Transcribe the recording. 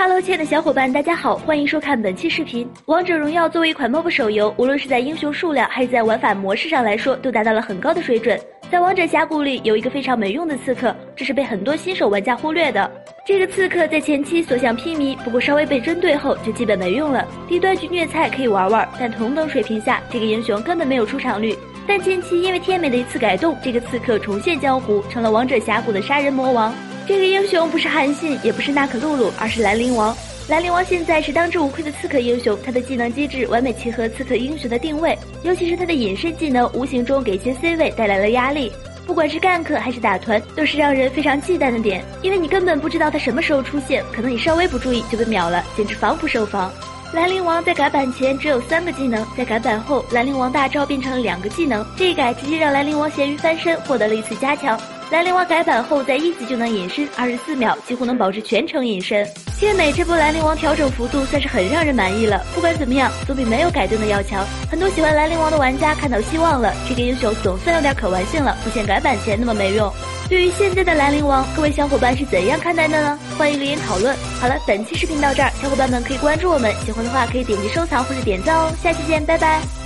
Hello，亲爱的小伙伴，大家好，欢迎收看本期视频。王者荣耀作为一款 MOBA 手游，无论是在英雄数量还是在玩法模式上来说，都达到了很高的水准。在王者峡谷里有一个非常没用的刺客，这是被很多新手玩家忽略的。这个刺客在前期所向披靡，不过稍微被针对后就基本没用了。低端局虐菜可以玩玩，但同等水平下，这个英雄根本没有出场率。但前期因为天美的一次改动，这个刺客重现江湖，成了王者峡谷的杀人魔王。这个英雄不是韩信，也不是娜可露露，而是兰陵王。兰陵王现在是当之无愧的刺客英雄，他的技能机制完美契合刺客英雄的定位，尤其是他的隐身技能，无形中给一些 C 位带来了压力。不管是 gank 还是打团，都是让人非常忌惮的点，因为你根本不知道他什么时候出现，可能你稍微不注意就被秒了，简直防不胜防。兰陵王在改版前只有三个技能，在改版后，兰陵王大招变成了两个技能，这一改直接让兰陵王咸鱼翻身，获得了一次加强。兰陵王改版后，在一级就能隐身，二十四秒几乎能保持全程隐身。天美这波兰陵王调整幅度算是很让人满意了。不管怎么样，总比没有改动的要强。很多喜欢兰陵王的玩家看到希望了，这个英雄总算有点可玩性了，不像改版前那么没用。对于现在的兰陵王，各位小伙伴是怎样看待的呢？欢迎留言讨论。好了，本期视频到这儿，小伙伴们可以关注我们，喜欢的话可以点击收藏或者点赞哦。下期见，拜拜。